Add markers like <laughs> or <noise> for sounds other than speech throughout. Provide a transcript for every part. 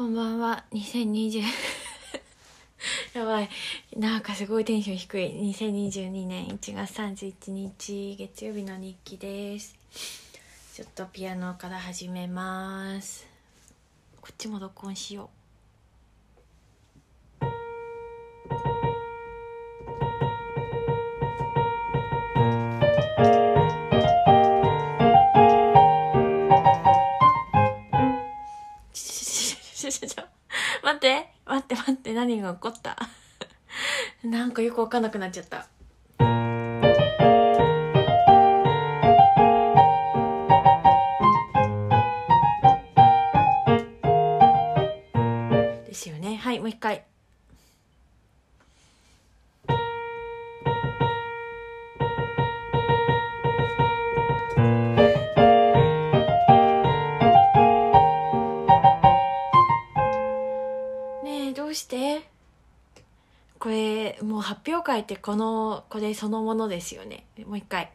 こんばんは。2020 <laughs> やばい。なんかすごいテンション低い。2022年1月31日月曜日の日記です。ちょっとピアノから始めます。こっちも録音しよう。待って待って待って何が起こった？<laughs> なんかよくわかんなくなっちゃった。ですよね。はい、もう一回。発表会ってこの、これそのものですよね。もう一回。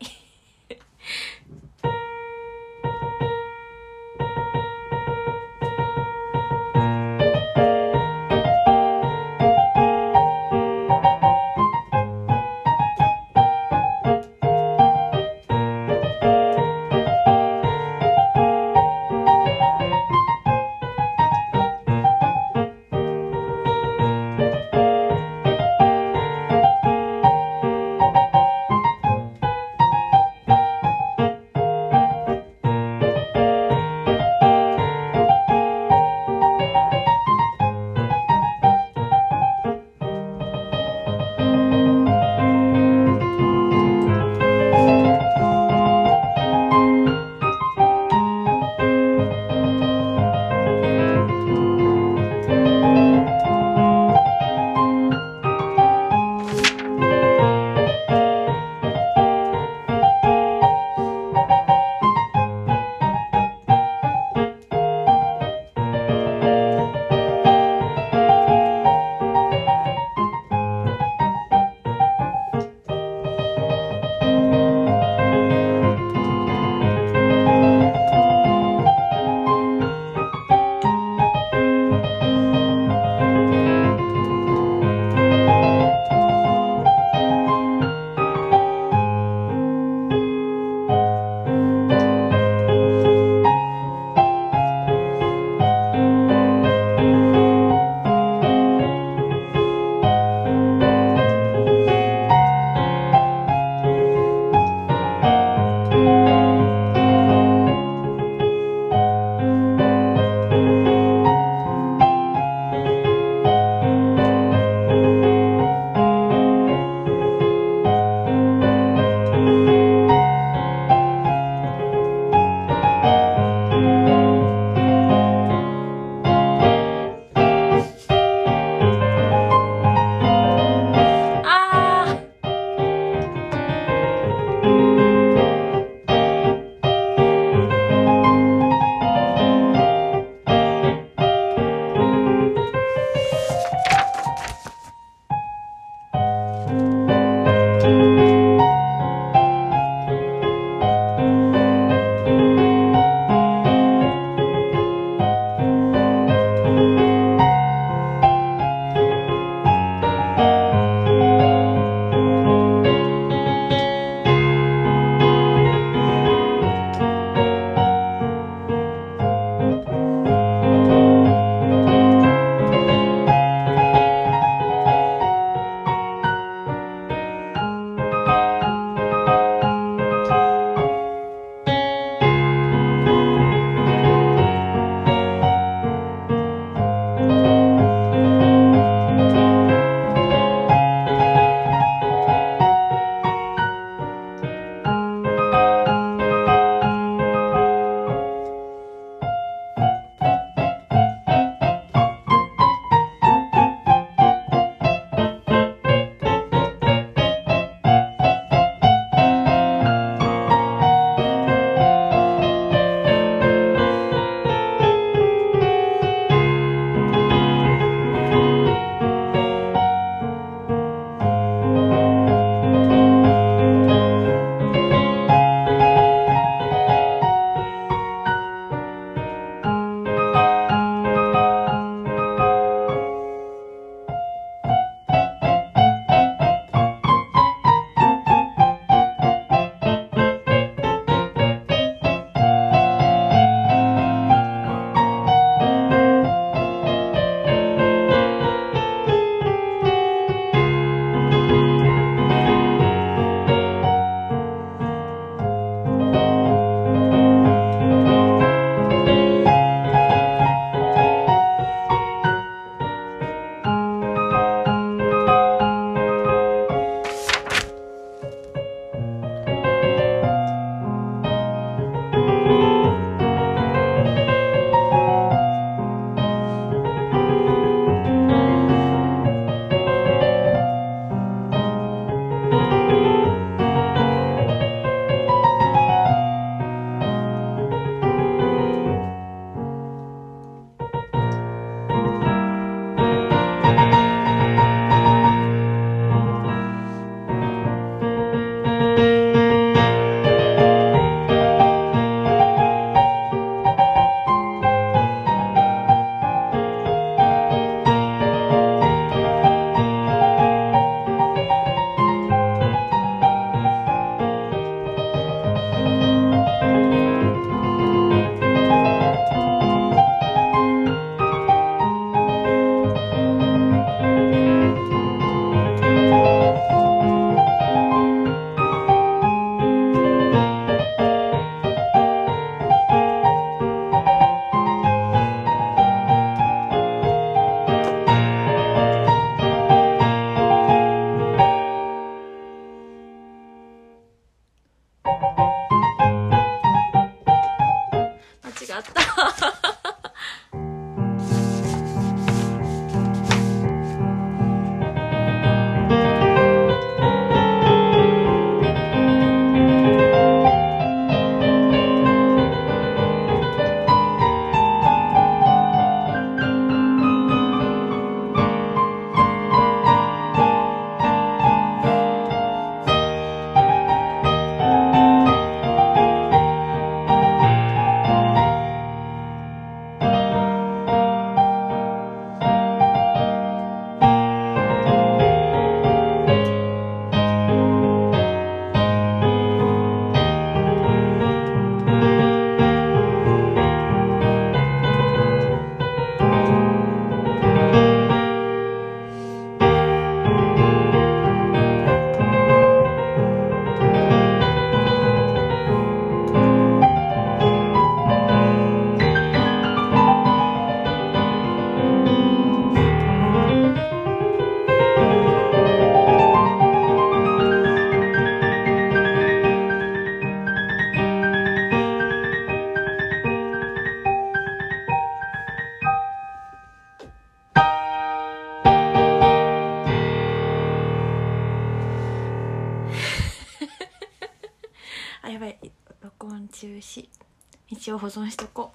存しとこ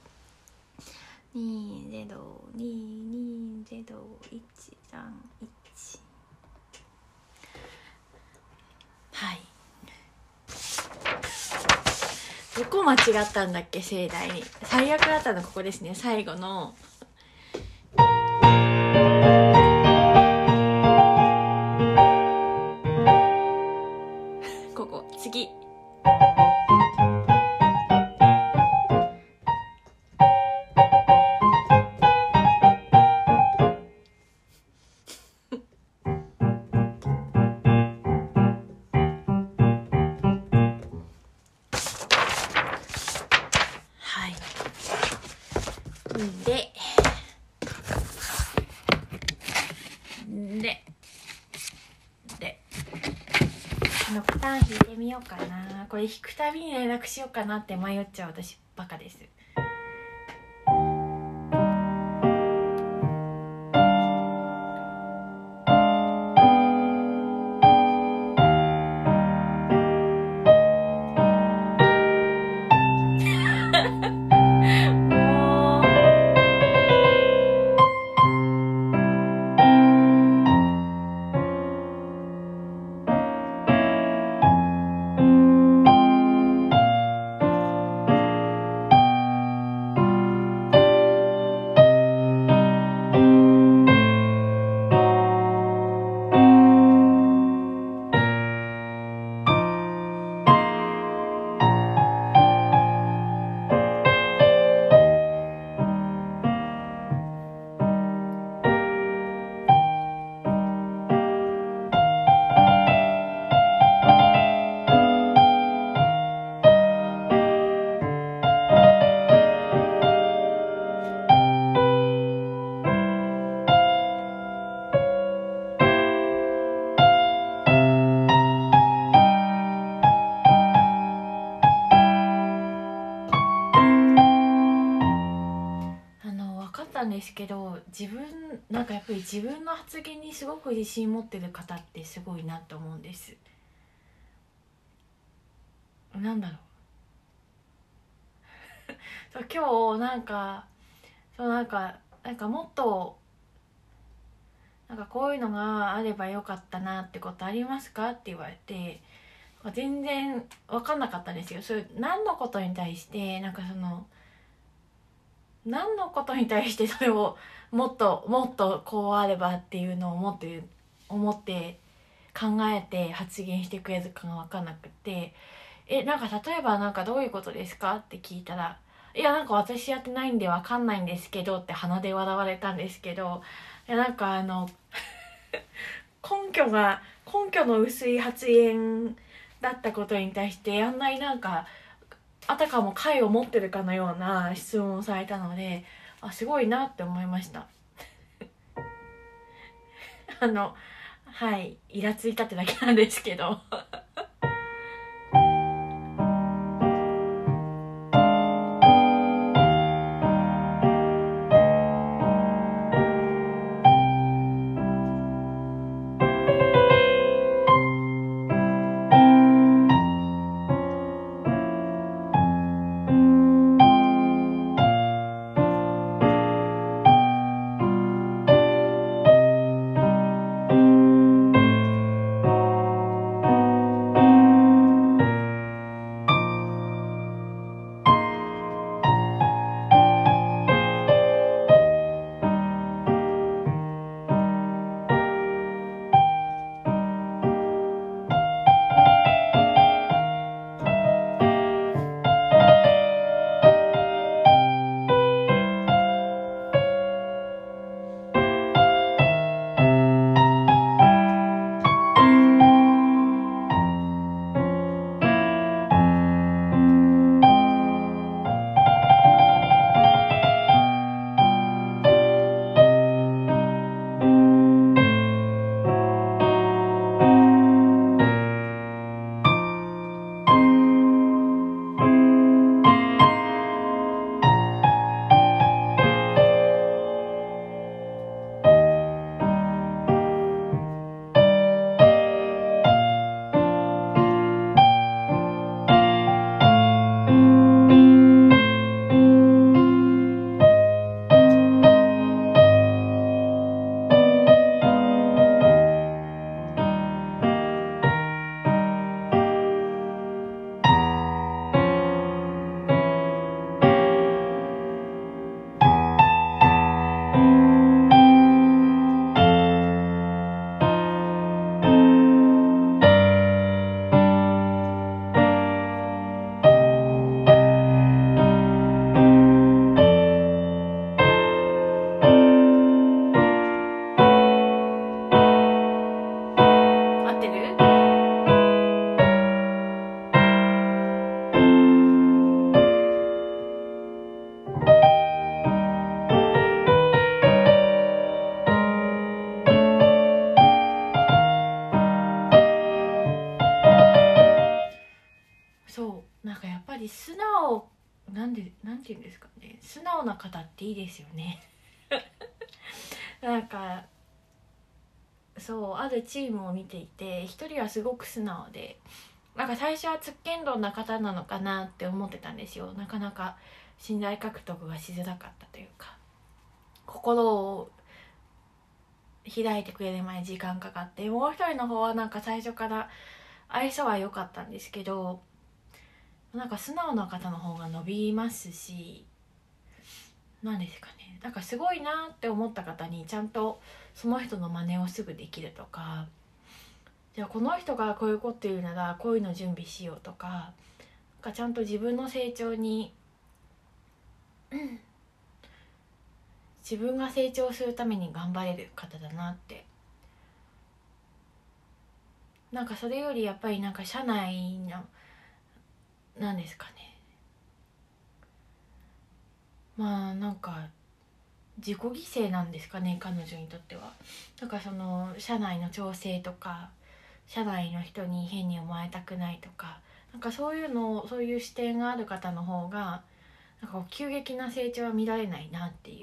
う。20220131はい。どこ間違ったんだっけ？盛大に。最悪だったのここですね。最後の。ここ。次。れ弾くたびに連絡しようかなって迷っちゃう私バカです。自分なんかやっぱり自分の発言にすごく自信持ってる方ってすごいなと思うんです。なんだろう。<laughs> そう今日なんかそうなんかなんかもっとなんかこういうのがあればよかったなってことありますかって言われて全然分かんなかったんですよ。それ何のことに対してなんかその何のことに対してそれをもっともっとこうあればっていうのを思って思って考えて発言してくれるかが分かんなくてえなんか例えばなんかどういうことですかって聞いたら「いやなんか私やってないんで分かんないんですけど」って鼻で笑われたんですけどいやなんかあの <laughs> 根拠が根拠の薄い発言だったことに対してあんなになんかあたかも解を持ってるかのような質問をされたのであすごいなって思いました。<laughs> あのはいイラついたってだけなんですけど。て言うんですかね。素直な方っていいですよね。<laughs> なんかそうあるチームを見ていて一人はすごく素直でなんか最初はつっけんどんな方なのかなって思ってたんですよ。なかなか信頼獲得がしづらかったというか。心を開いてくれる前に時間かかってもう一人の方はなんか最初から愛想は良かったんですけどなんか素直な方の方が伸びますし何ですかね。なんかすごいなって思った方にちゃんとその人の真似をすぐできるとかじゃあこの人がこういうこと言うならこういうの準備しようとかなんかちゃんと自分の成長に、自分が成長するために頑張れる方だなって。なんかそれよりやっぱりなんか社内の何ですかねまあなんか自己犠牲なんですかね彼女にとっては。だからその社内の調整とか社内の人に変に思われたくないとかなんかそういうのそういう視点がある方の方がなんか急激な成長は見られないなっていう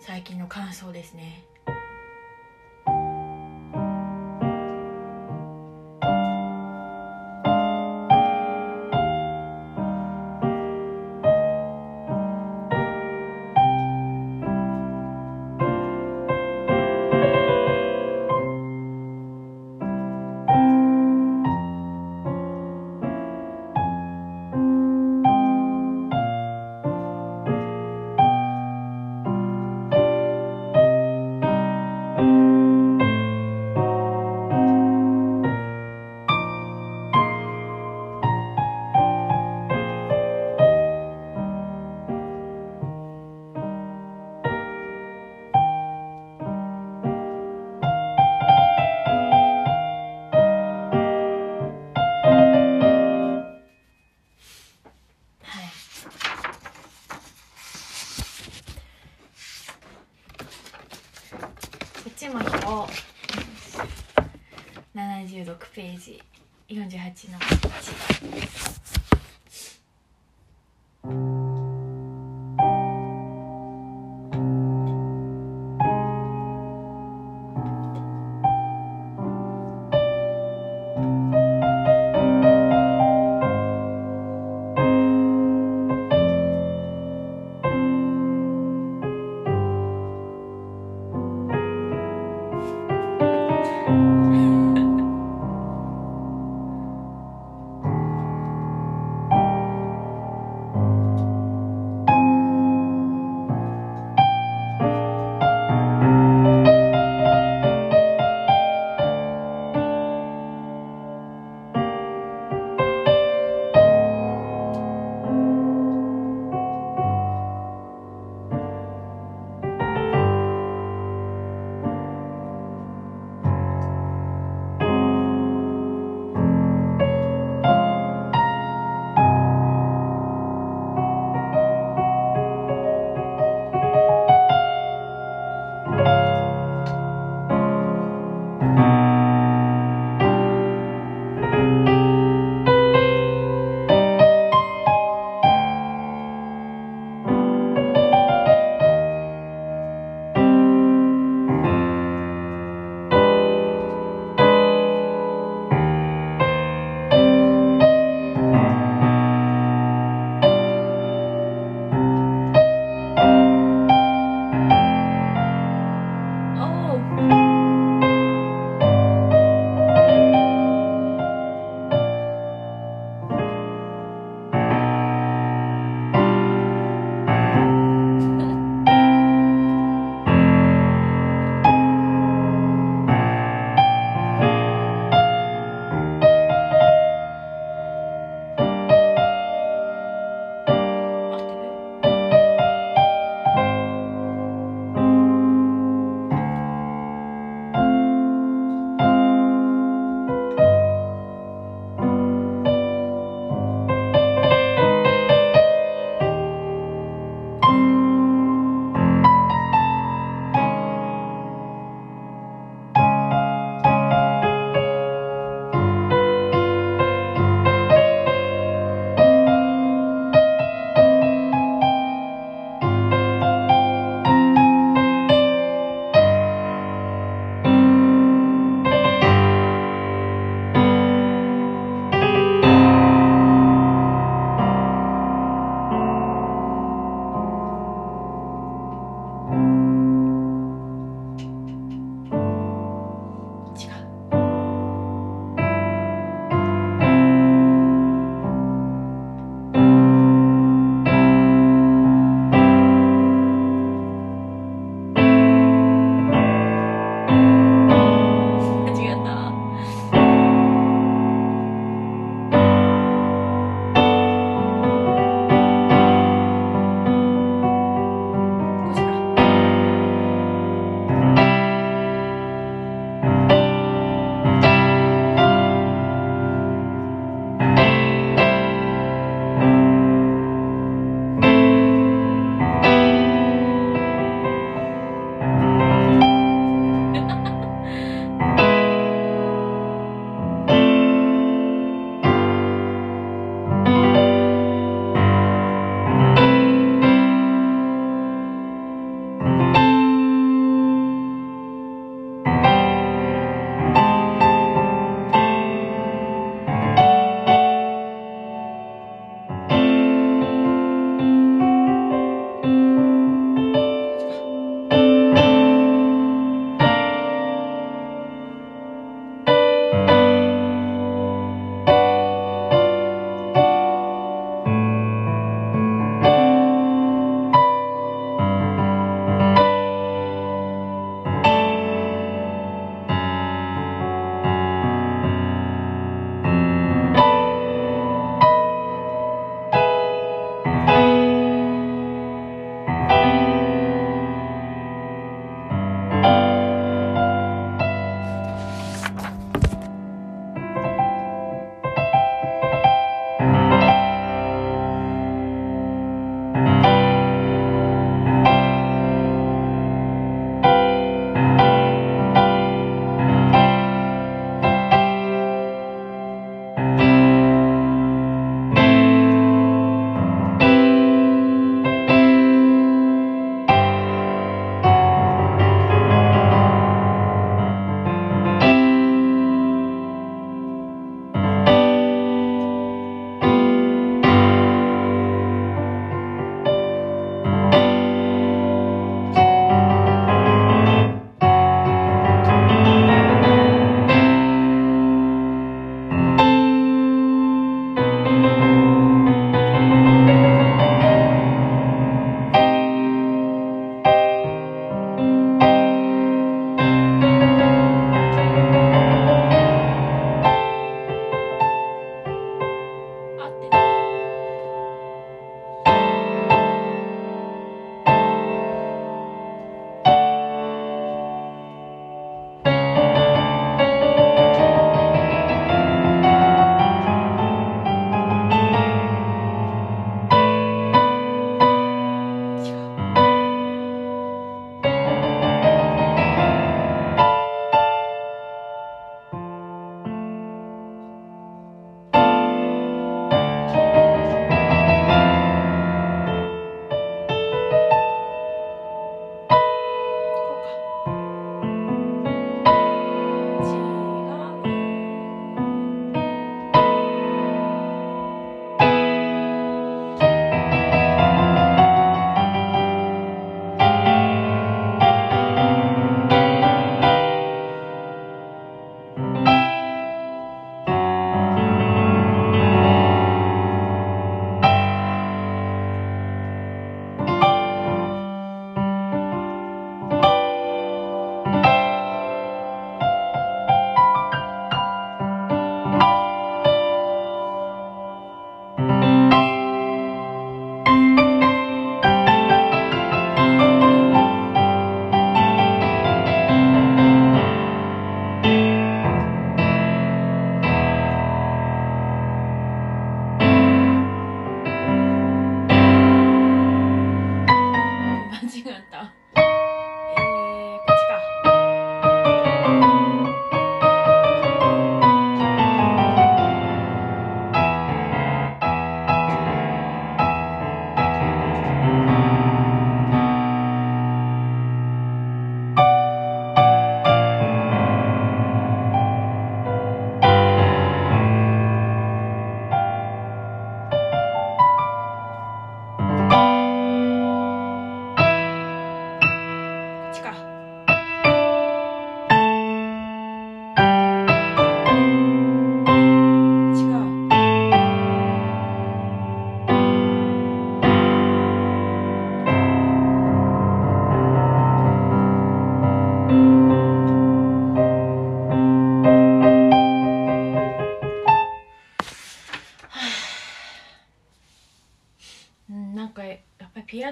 最近の感想ですね。48の1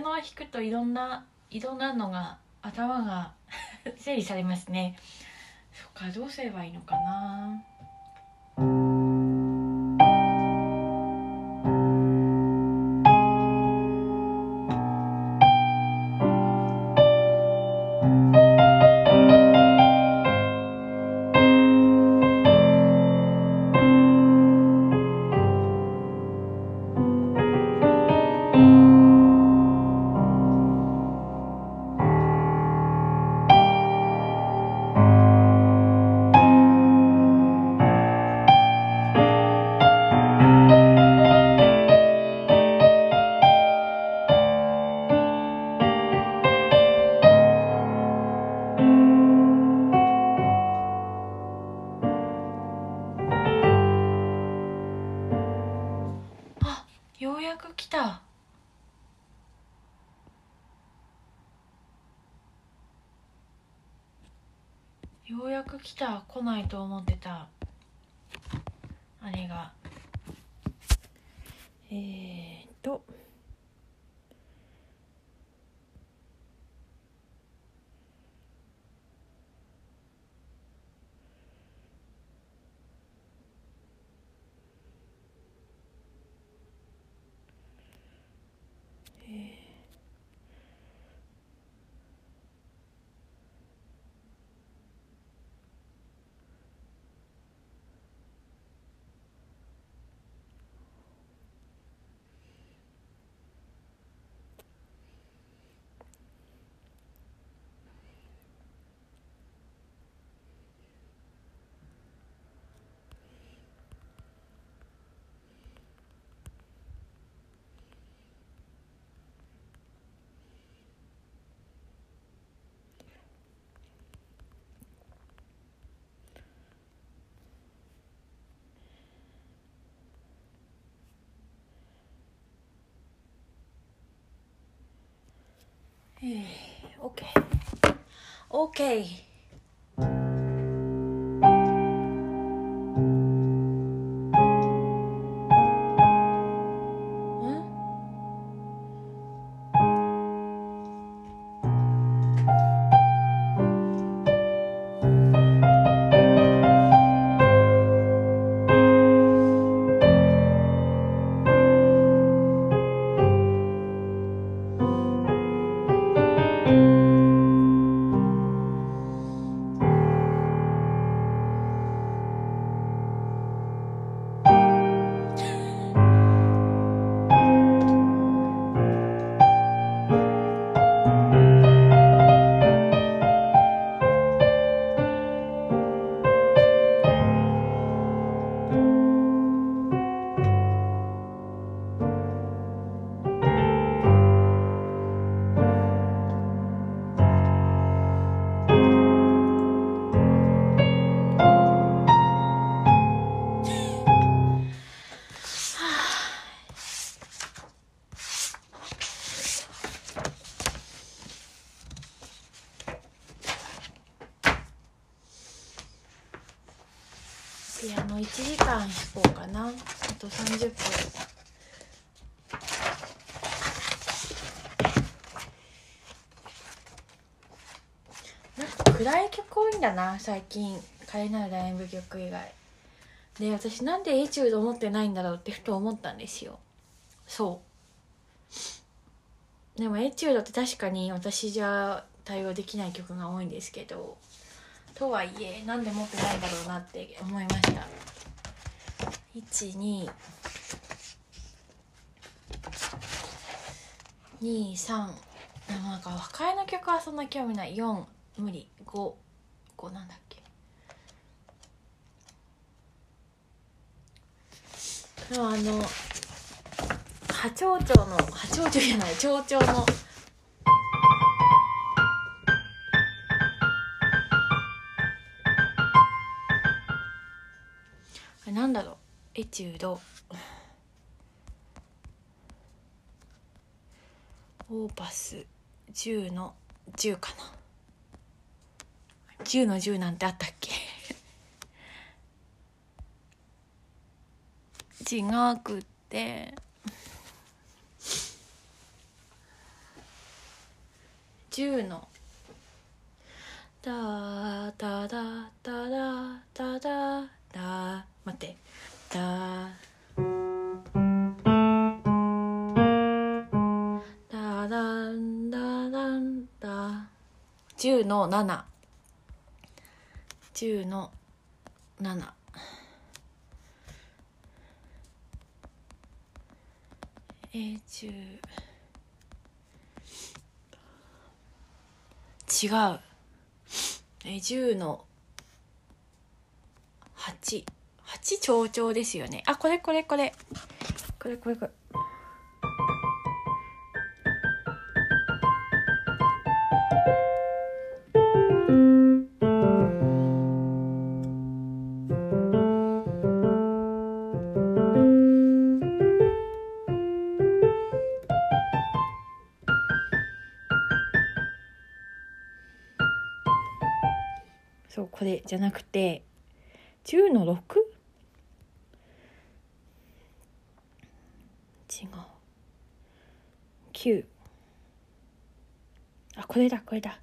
ピアノを弾くといろんないろんなのが頭が <laughs> 整理されますね。そっかどうすればいいのかな。く来た。ようやく来た。来ないと思ってた。あれが。えー、っと。えー、1時間弾こうかな。あと30分。なんか暗い曲多いんだな最近。華麗なる大演舞曲以外。で私なんでエチュード持ってないんだろうってふと思ったんですよ。そう。でもエチュードって確かに私じゃ対応できない曲が多いんですけど。とはいえなんで持ってないんだろうなって思いました。12 23でもなんか和解の曲はそんな興味ない。4無理。55なんだっけ。でもあの波長長の波長長じゃない長長のエチュード。オーパス。10の10かな。10の10なんてあったっけ？<laughs> 違くって。10の「タタダタダタダ。タ」待って。た」ダダンダダンダ。10の7 10の7え10違う。え10の8 8長調ですよねあこれこれこれこれこれこれそうこれじゃなくて10の 6? 違う9あこれだこれだ。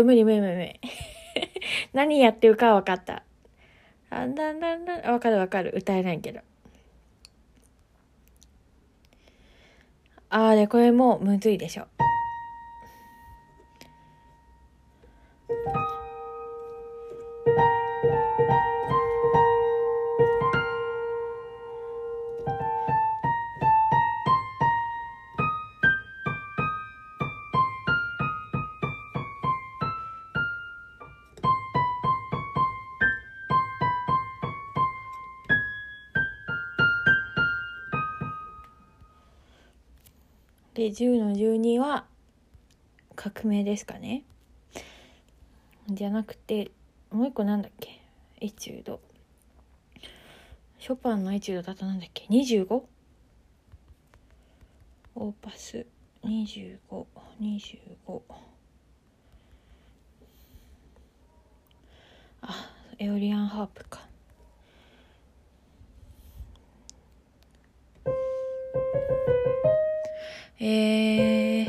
れ無理無理無理無理。<laughs> 何やってるかは分かった。あんだんだんだん分かる分かる。歌えないけど。ああでこれもむずいでしょ。で10の12は革命ですかね。じゃなくてもう一個なんだっけ？エチュードショパンのエチュードだとなんだっけ？25? オーパス。2525あエオリアンハープか。えー、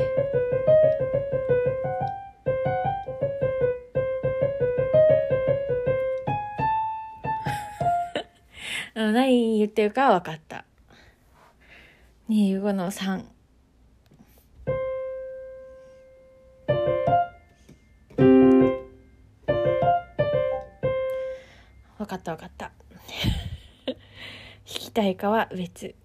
<laughs> 何言ってるか分かった。25の3分かった分かった。<laughs> 弾きたいかは別。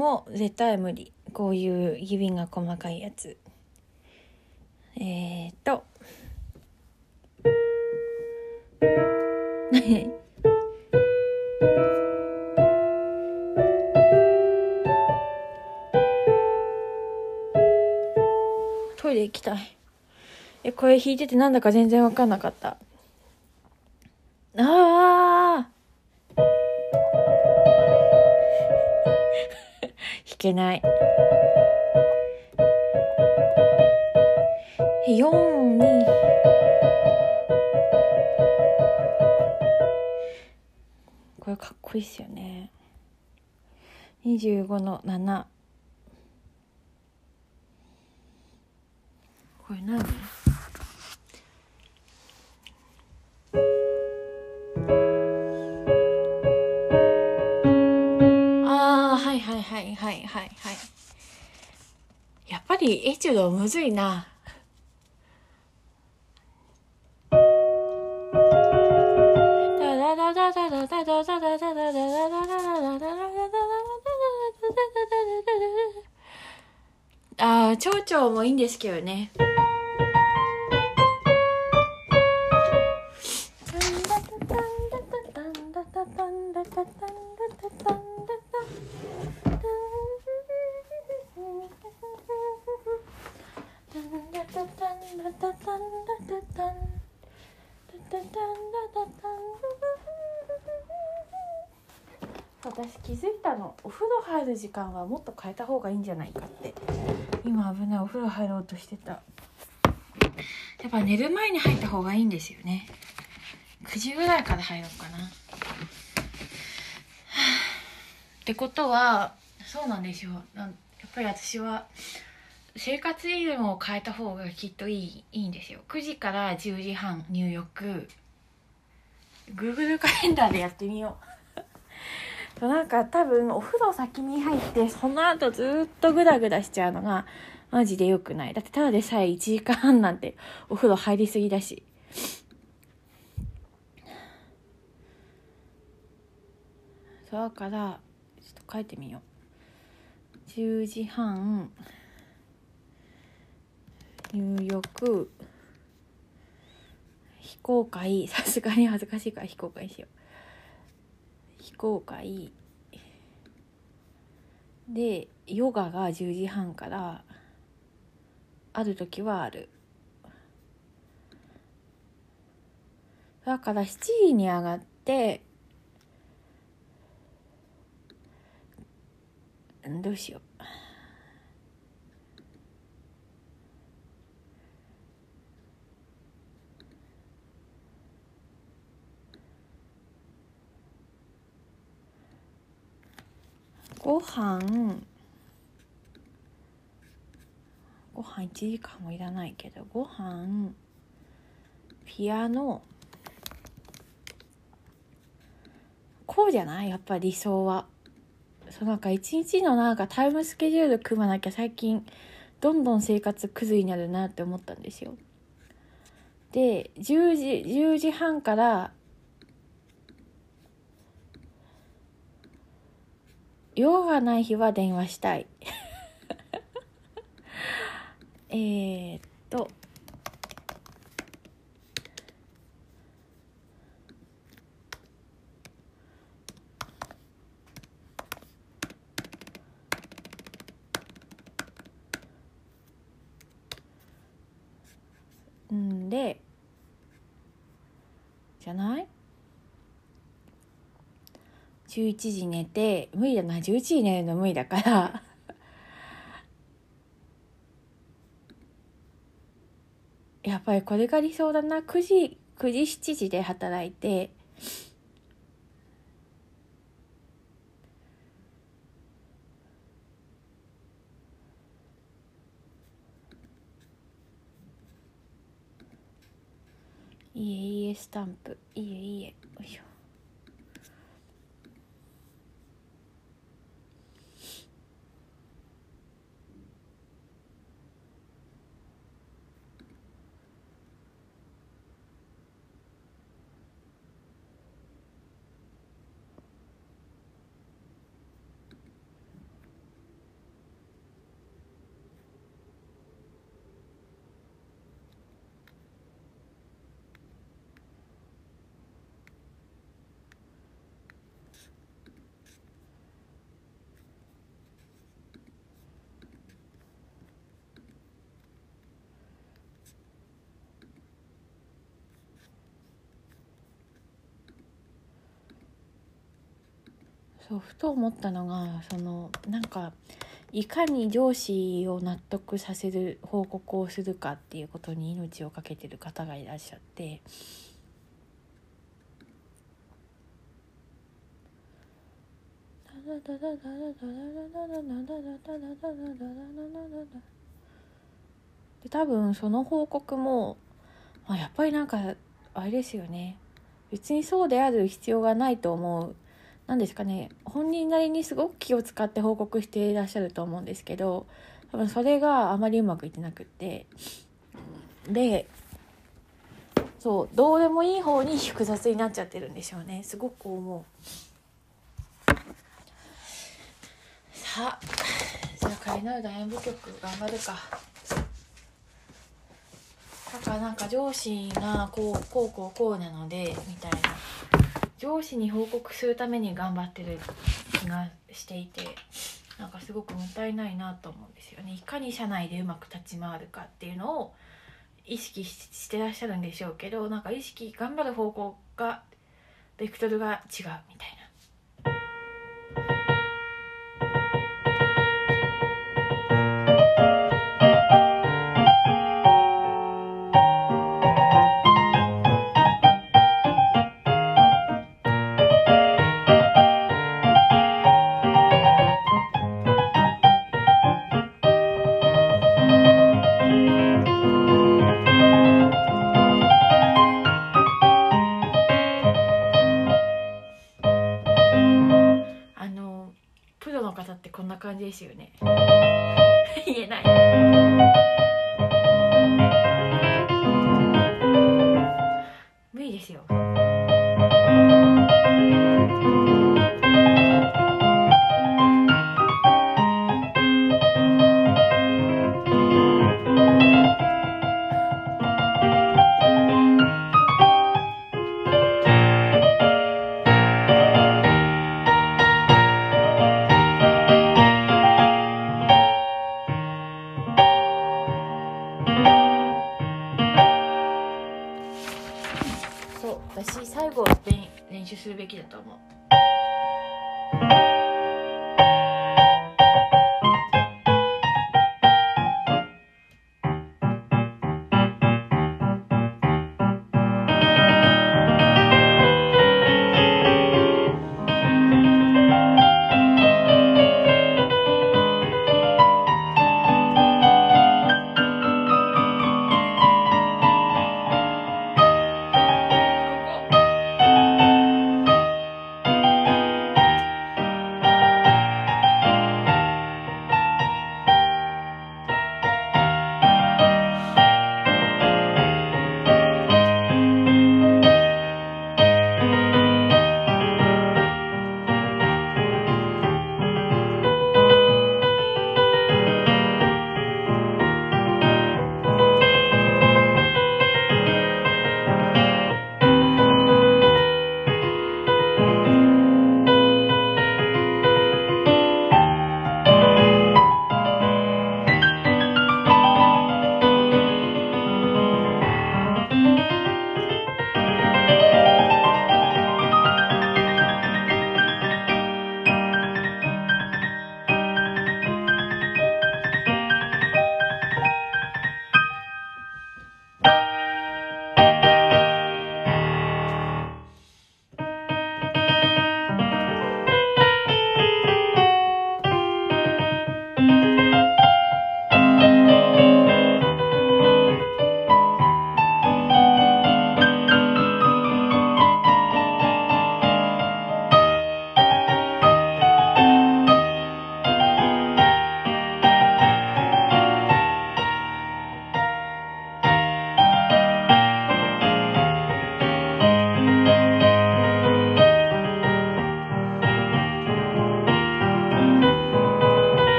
も絶対無理。こういう指が細かいやつ。えー、っと。トイレ行きたい。えこれ弾いててなんだか全然分かんなかった。ああけない。4に。これかっこいいっすよね。25の7これ何？はいはいはいはいはい。やっぱりエチュードむずいな。ああ蝶々もいいんですけどねタタンラタタンラタタンラタタンラタタンラタタンラタタンラタタンラタタン私気づいたのお風呂入る時間はもっと変えた方がいいんじゃないかって。今危ないお風呂入ろうとしてた。やっぱ寝る前に入った方がいいんですよね。9時ぐらいから入ろうかな。ってことはそうなんですよ。やっぱり私は生活リズムを変えた方がきっといいいいんですよ。9時から10時半入浴。Google カレンダーでやってみよう。<laughs> なんか多分お風呂先に入ってその後ずっとグダグダしちゃうのがマジで良くない。だってただでさえ1時間半なんてお風呂入りすぎだし。そだからちょっと書いてみよう。10時半。入浴。非公開さすがに恥ずかしいから非公開しよう。非公開でヨガが10時半からある時はある。だから7時に上がってどうしよう。ご飯。ご飯1時間もいらないけどご飯。ピアノ。こうじゃない？やっぱ理想は。そうなんか一日のなんかタイムスケジュール組まなきゃ最近どんどん生活クズになるなって思ったんですよ。で10時10時半から用がない日は電話したい。<laughs> えっとんでじゃない11時寝て無理だな。11時寝るの無理だから。<laughs> やっぱりこれが理想だな。9時9時7時で働いて。いえいえスタンプ。いえいえ。よいしょ。そうふと思ったのがそのなんかいかに上司を納得させる報告をするかっていうことに命を懸けてる方がいらっしゃって。で多分その報告も、まあ、やっぱりなんかあれですよね。別にそうである必要がないと思う何ですかね本人なりにすごく気を使って報告していらっしゃると思うんですけど多分それがあまりうまくいってなくってでそうどうでもいい方に複雑になっちゃってるんでしょうね。すごく思う。さあじゃあ仮なる大演舞曲頑張るか。だかなんか上司がこうこうこうこうなのでみたいな。上司に報告するために頑張ってる気がしていてなんかすごくもったいないなと思うんですよねいかに社内でうまく立ち回るかっていうのを意識してらっしゃるんでしょうけどなんか意識頑張る方向がベクトルが違うみたいな。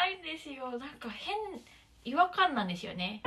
ないんですよ。なんか変違和感なんですよね。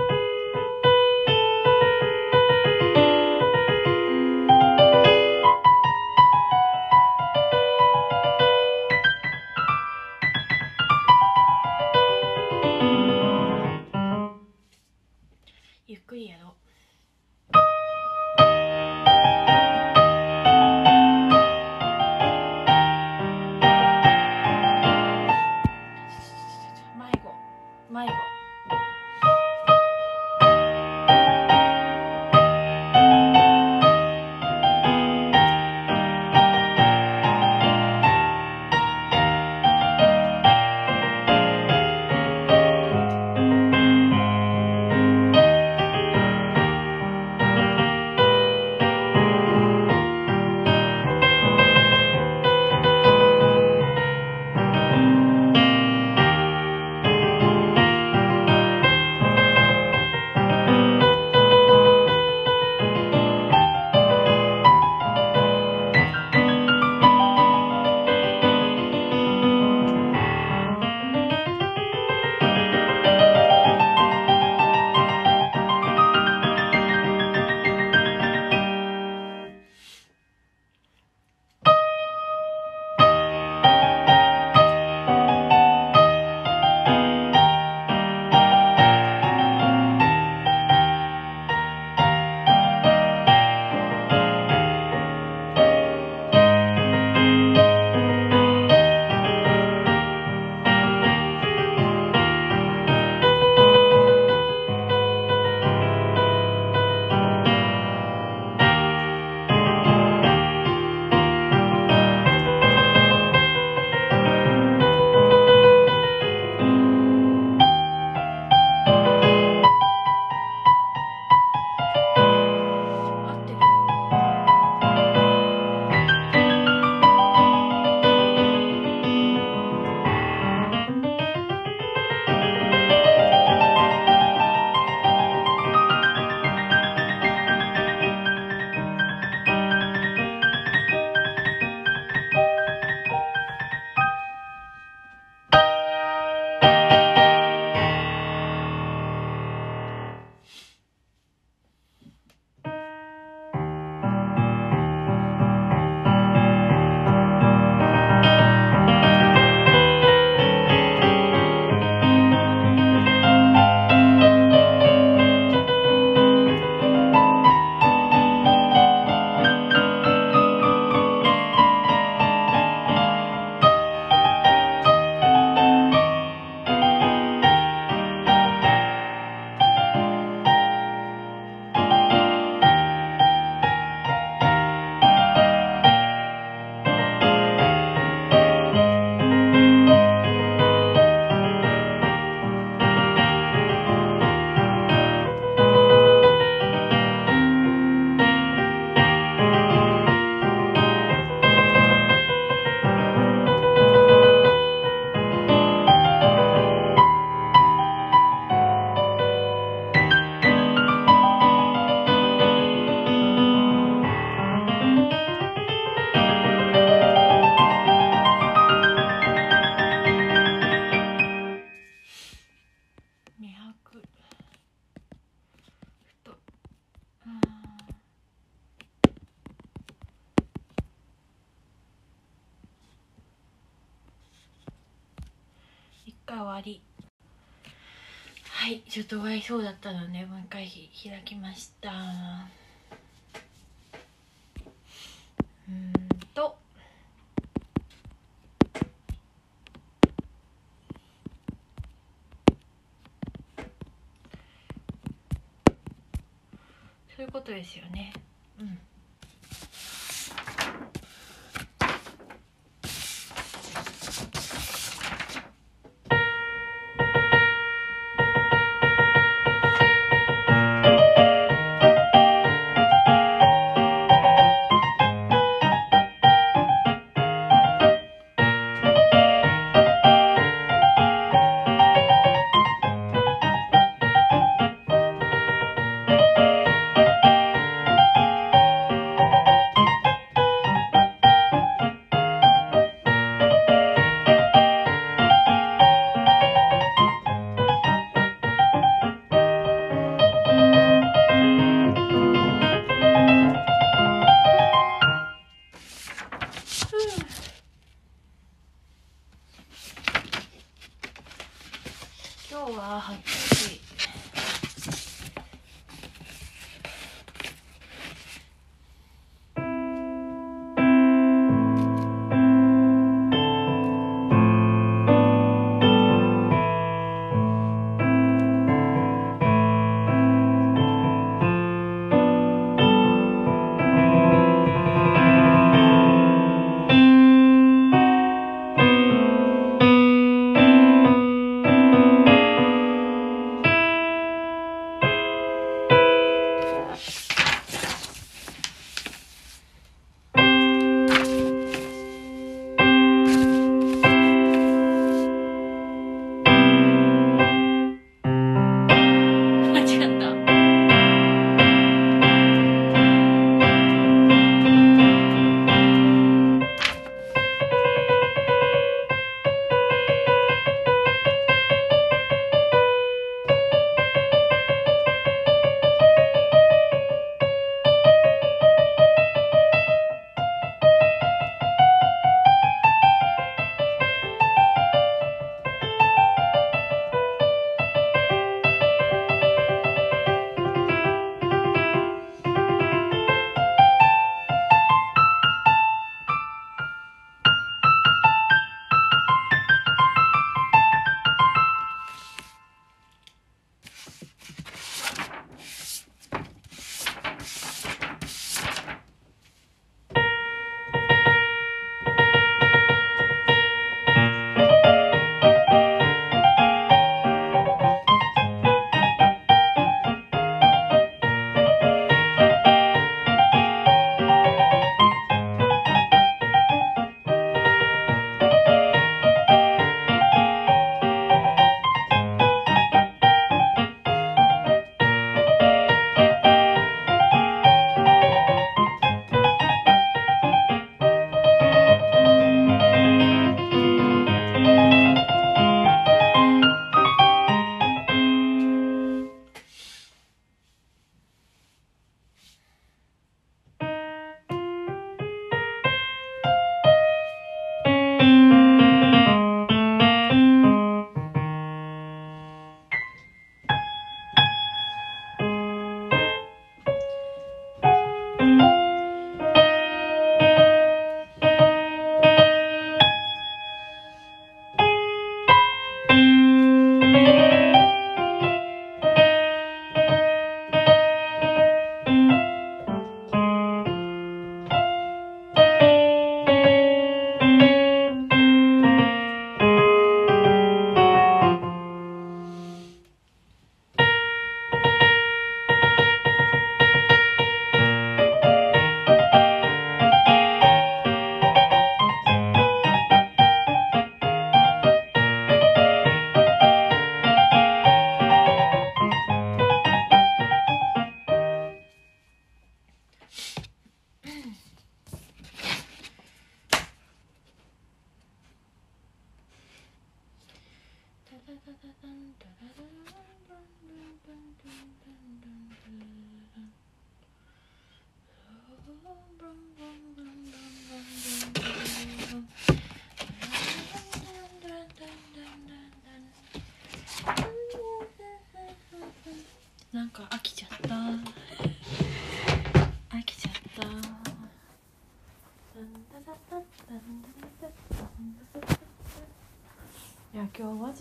はいちょっと終わりそうだったのでもう一回ひ開きました。うんと。そういうことですよね。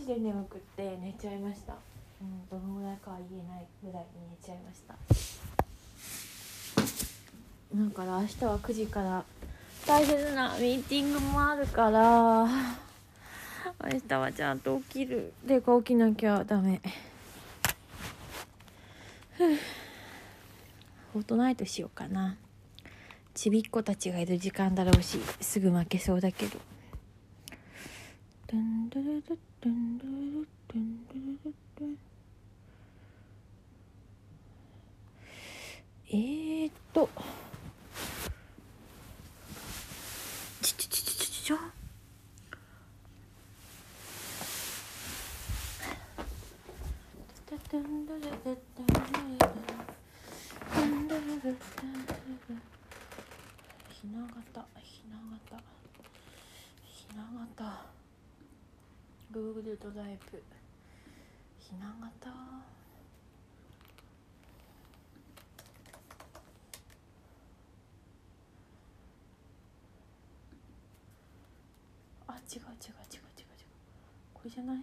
ジで眠くって寝ちゃいました。うんどのぐらいかは言えないぐらいに寝ちゃいました。だから明日は9時から大切なミーティングもあるから明日はちゃんと起きる。でか起きなきゃダメ。フォートナイトしようかな。ちびっ子たちがいる時間だろうしすぐ負けそうだけど。ドゥンドゥルドゥドゥンドゥルドゥドゥンドゥルドゥドゥンえーっとちちちちちちょひな形ひな形ひな形 Google ドライブひな形。あ違う違う違う違う違う。これじゃない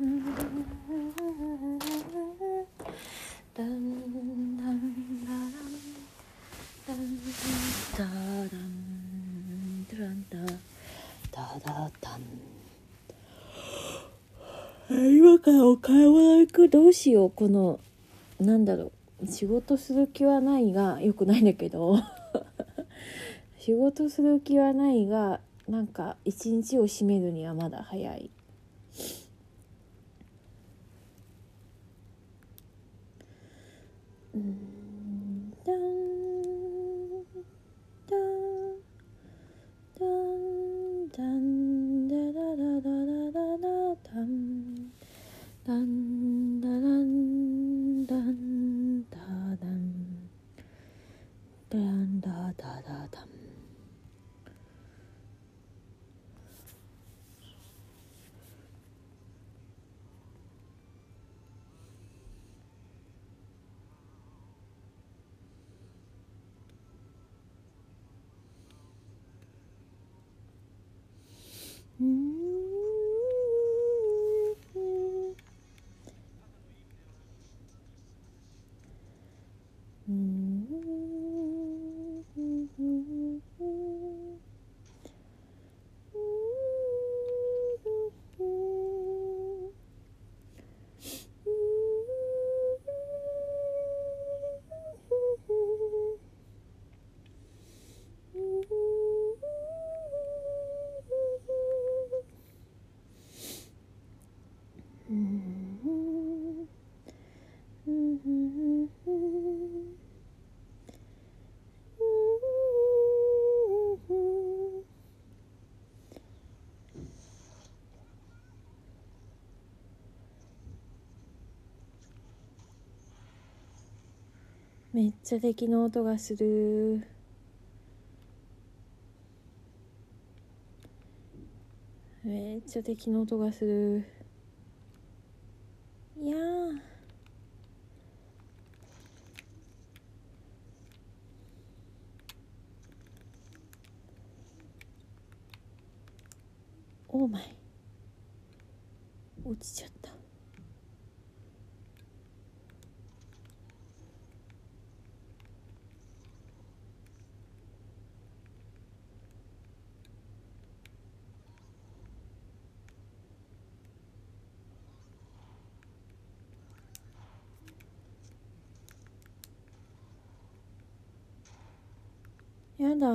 ダンダンダランダンダランダランダダダダン今からお局どうしようこのなんだろう仕事する気はないがよくないんだけど <laughs> 仕事する気はないがなんか一日を締めるにはまだ早い。うん。めっちゃ敵の音がする。めっちゃ敵の音がするいやーオーマイ落ちちゃったやだ。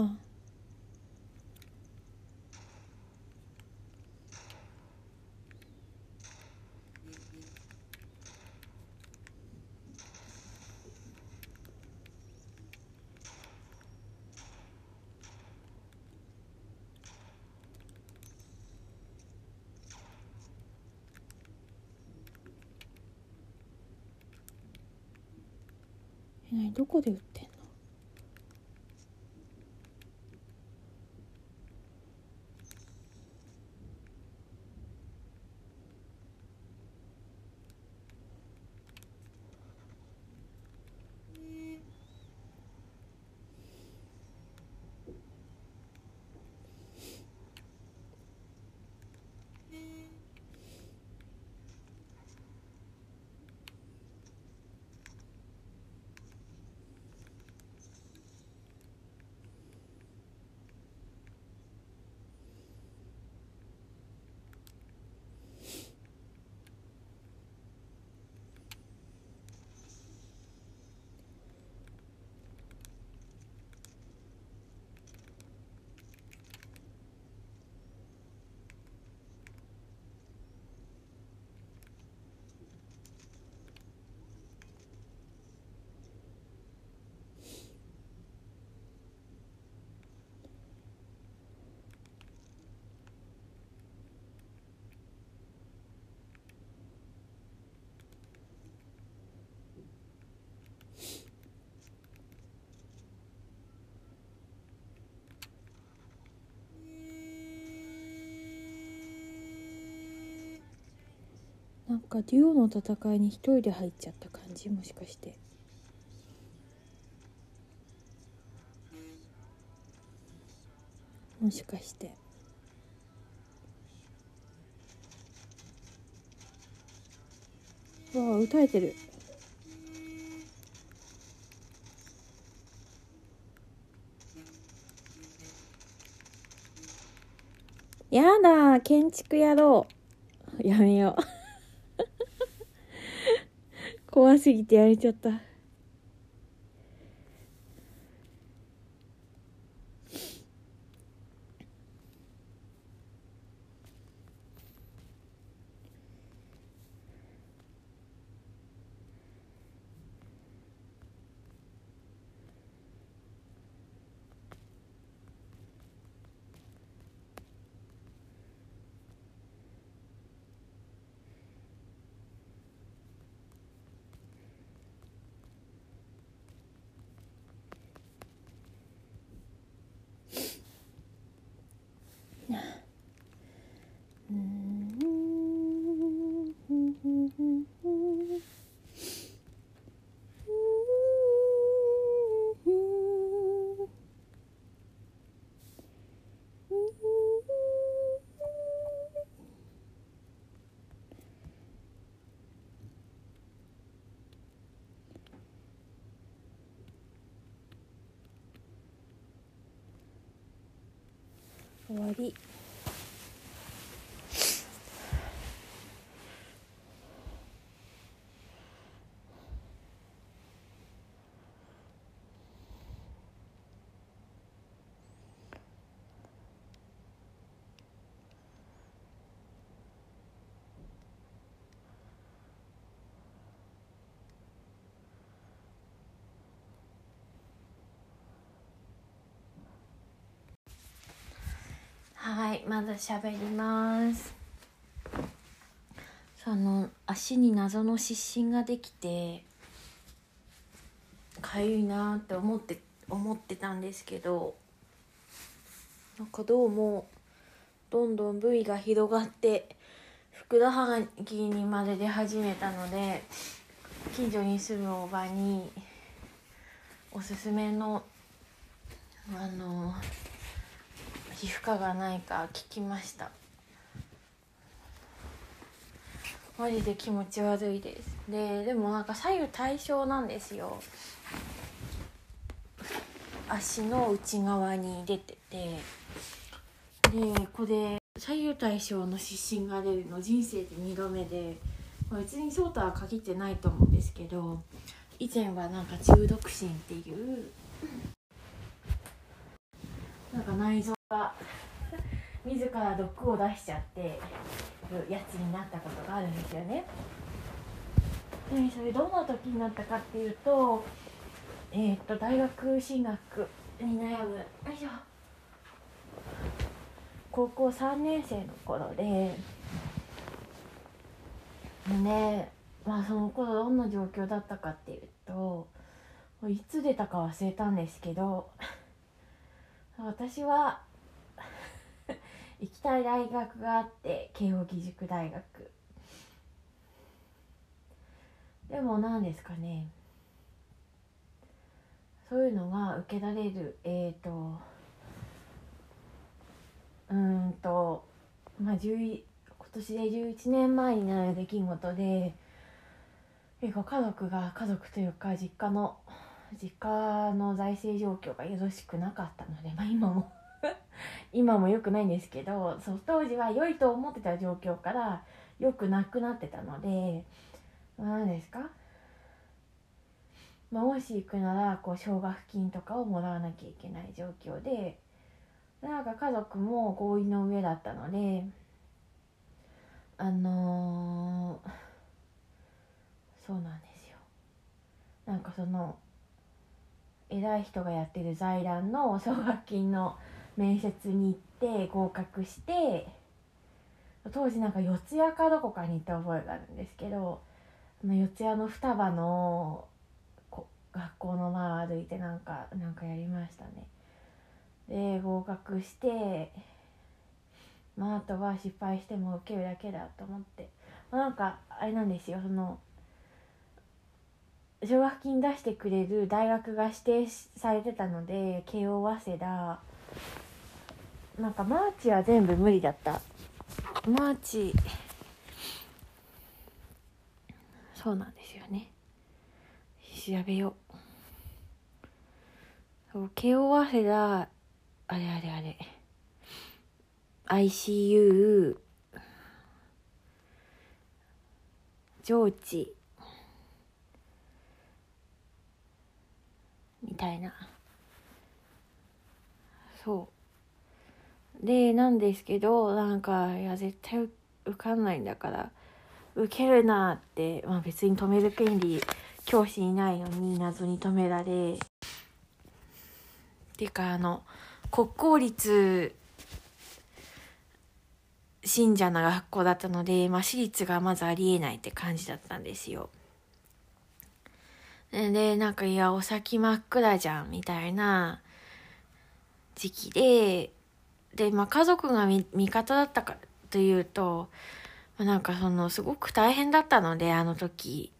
え何？どこで売っなんかデュオの戦いに一人で入っちゃった感じ？もしかして。もしかして。わあ歌えてる。やだ建築やろう。やめよう。怖すぎてやれちゃった終わりはいまず喋ります。その足に謎の湿疹ができてかゆいなって思って思ってたんですけどなんかどうもどんどん部位が広がってふくらはぎにまで出始めたので近所に住むおばにおすすめのあの皮膚科がないか聞きました。マジで気持ち悪いです。ででもなんか左右対称なんですよ。足の内側に出てて。でこれ左右対称の湿疹が出るの人生で2度目で。別にそうとは限ってないと思うんですけど。以前はなんか中毒疹っていうか内臓が自ら毒を出しちゃってるやつになったことがあるんですよね。でそれどんな時になったかっていうとえー、っと大学進学に悩むよいしょ高校3年生の頃でねまあその頃どんな状況だったかっていうといつ出たか忘れたんですけど私は <laughs> 行きたい大学があって慶應義塾大学。でも何ですかね。そういうのが受けられるえっ、ー、とうんとまあ今年で11年前になる出来事で結構家族が家族というか実家の実家の財政状況がよろしくなかったので、まあ、今も。<laughs> 今も良くないんですけどそう当時は良いと思ってた状況から良くなくなってたので何ですか、まあ、もし行くならこう奨学金とかをもらわなきゃいけない状況でなんか家族も合意の上だったのであのー、そうなんですよ。なんかその偉い人がやってる財団の奨学金の面接に行って合格して当時なんか四谷かどこかに行った覚えがあるんですけどの四谷の双葉の学校の前を歩いてなんかなんかやりましたね。で合格してまああとは失敗しても受けるだけだと思ってなんかあれなんですよその奨学金出してくれる大学が指定されてたので慶応早稲田。なんかマーチは全部無理だった。マーチ。そうなんですよね。調べよう。そう慶応早稲田あれあれあれ。ICU 上智みたいなそうでなんですけどなんかいや絶対受かんないんだから受けるなって、まあ、別に止める権利教師いないのに謎に止められていうかあの国公立信者な学校だったので、まあ、私立がまずありえないって感じだったんですよ。で、なんか、いや、お先真っ暗じゃん、みたいな時期で、で、まあ、家族が味方だったかというと、まあ、なんかその、すごく大変だったので、あの時、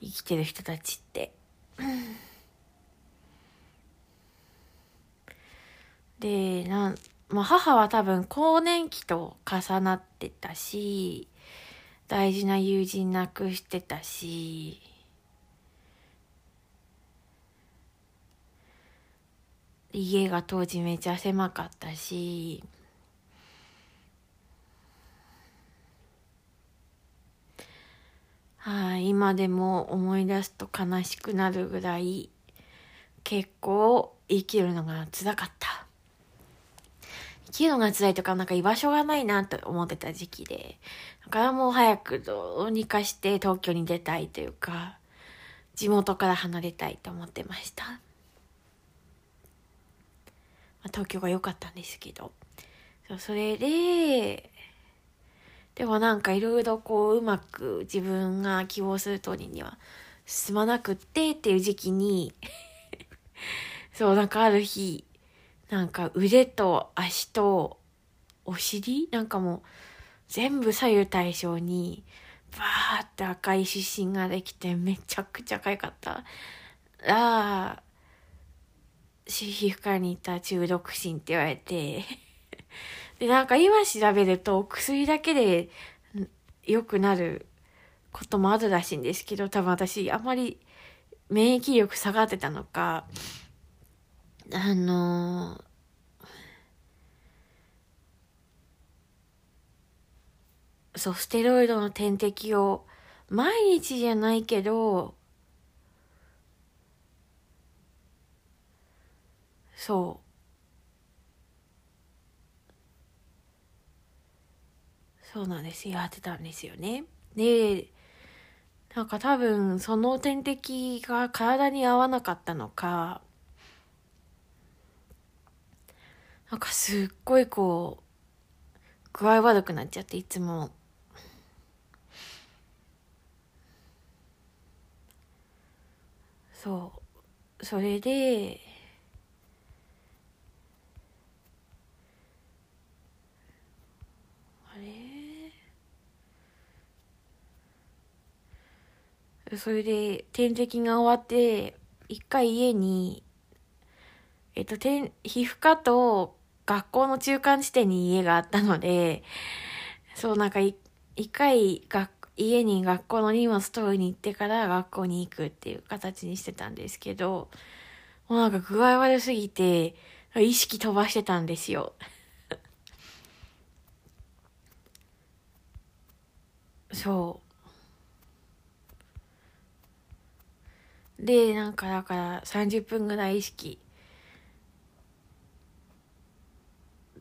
生きてる人たちって。<clears throat> で、なん、まあ、母は多分更年期と重なってたし、大事な友人亡くしてたし、家が当時めちゃ狭かったし、はい、今でも思い出すと悲しくなるぐらい結構生きるのが辛かった。生きるのが辛いとか、なんか居場所がないなと思ってた時期で、だからもう早くどうにかして東京に出たいというか、地元から離れたいと思ってました。東京が良かったんですけど。そうそれで、でもなんかいろいろこううまく自分が希望する通りには進まなくってっていう時期に <laughs> そうなんかある日なんか腕と足とお尻なんかもう全部左右対称にバーって赤い湿疹ができてめちゃくちゃかゆかったら。皮膚科に行った中毒疹って言われて。で、なんか今調べると薬だけで良くなることもあるらしいんですけど、多分私あんまり免疫力下がってたのか、あのー、そう、ステロイドの点滴を毎日じゃないけど、そう。そうなんですやってたんですよね。で、なんか多分その点滴が体に合わなかったのか、なんかすっごいこう、具合悪くなっちゃっていつも。そう。それで、あれそれで点滴が終わって、一回家にえっと、て皮膚科と学校の中間地点に家があったので、そう、なんか一回学、家に学校の荷物取りに行ってから学校に行くっていう形にしてたんですけど、もうなんか具合悪すぎて、意識飛ばしてたんですよ。そう。で、なんかだから30分ぐらい意識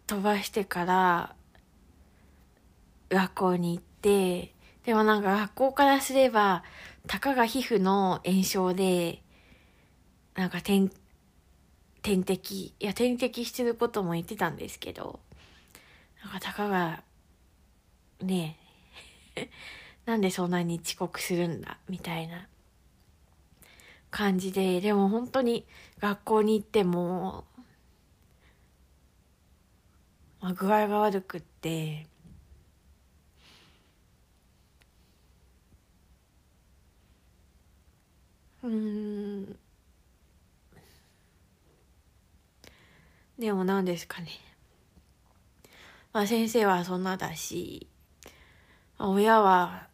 飛ばしてから学校に行って、でもなんか学校からすれば、たかが皮膚の炎症で、なんか点、点滴、いや点滴してることも言ってたんですけど、なんかたかが、ねえ、<laughs> なんでそんなに遅刻するんだ、みたいな。感じででも本当に学校に行っても、まあ、具合が悪くってうん。でも何ですかね。まあ先生はそんなだし親は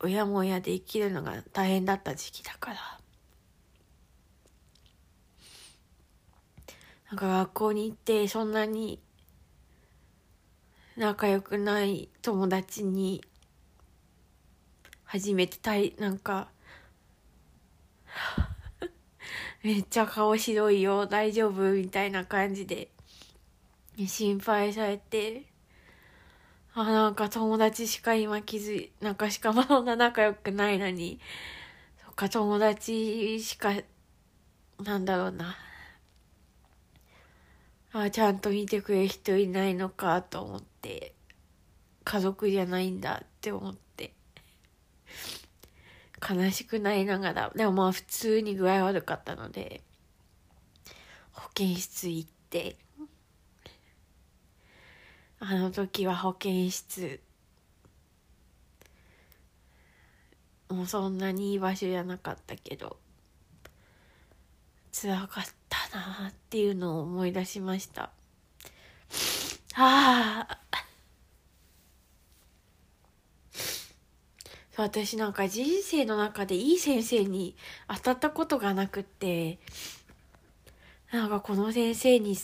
親も親で生きるのが大変だった時期だから。なんか学校に行ってそんなに仲良くない友達に初めてたいなんか <laughs> めっちゃ顔白いよ大丈夫みたいな感じで心配されて。あなんか友達しか今気づいなんかしかもそんな仲良くないのに。そっか友達しかなんだろうな。あちゃんと見てくれる人いないのかと思って。家族じゃないんだって思って。悲しくなりながら。でもまあ普通に具合悪かったので保健室行って。あの時は保健室もうそんなにいい場所じゃなかったけど辛かったなっていうのを思い出しました。ああ私なんか人生の中でいい先生に当たったことがなくってなんかこの先生に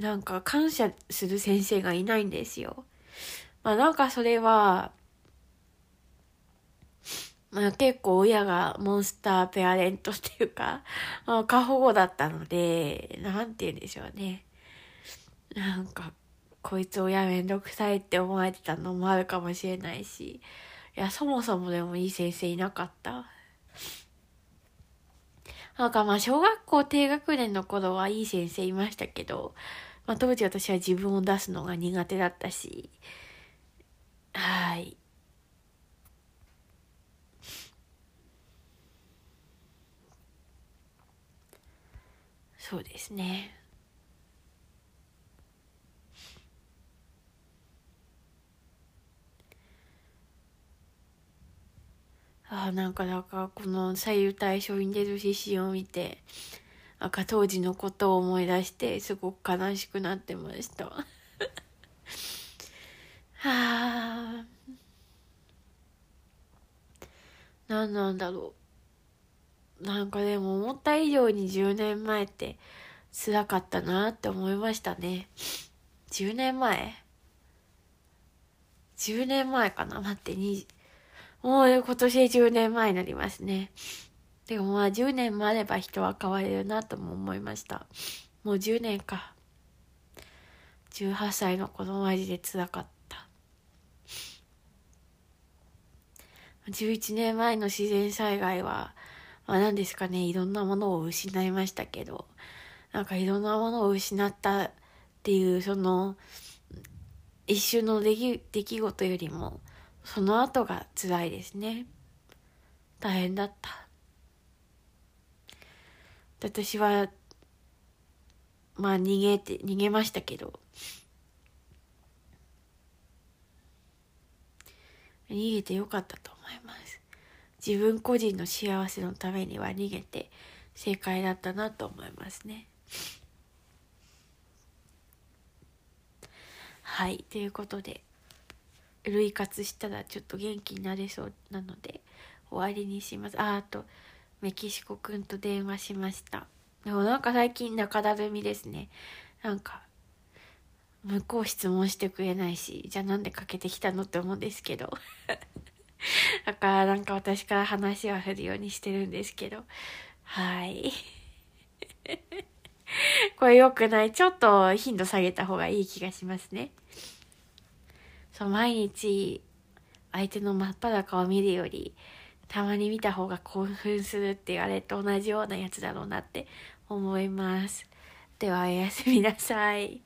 なんか感謝する先生がいないんですよ。まあなんかそれはまあ、結構親がモンスターペアレントっていうか、まあ、過保護だったので、なんて言うんでしょうね。なんか、こいつ親めんどくさいって思われてたのもあるかもしれないし、いや、そもそもでもいい先生いなかった。なんかまあ、小学校低学年の頃はいい先生いましたけど、まあ当時私は自分を出すのが苦手だったし、はい。そうですねあなんかだからこの左右対称に出る獅子を見てなんか当時のことを思い出してすごく悲しくなってました <laughs> はあ何なんだろうなんかでも思った以上に10年前って辛かったなって思いましたね。10年前 ?10 年前かな？待って20、もう今年10年前になりますね。でもまあ10年もあれば人は変われるなとも思いました。もう10年か。18歳の子供マジで辛かった。11年前の自然災害はまあ何ですかね、いろんなものを失いましたけど、なんかいろんなものを失ったっていう、その、一瞬の出来出来事よりも、その後が辛いですね。大変だった。私は、まあ逃げて、逃げましたけど、逃げてよかったと思います。自分個人の幸せのためには逃げて正解だったなと思いますね。はいということで類活したらちょっと元気になれそうなので終わりにしますああとメキシコくんと電話しましたでもなんか最近中だるみですねなんか向こう質問してくれないしじゃあなんでかけてきたのって思うんですけど <laughs> だからなんか私から話は振るようにしてるんですけど。はい。<laughs> これ良くない。ちょっと頻度下げた方がいい気がしますね。そう、毎日相手の真っ裸を見るより、たまに見た方が興奮するって言われと同じようなやつだろうなって思います。ではおやすみなさい。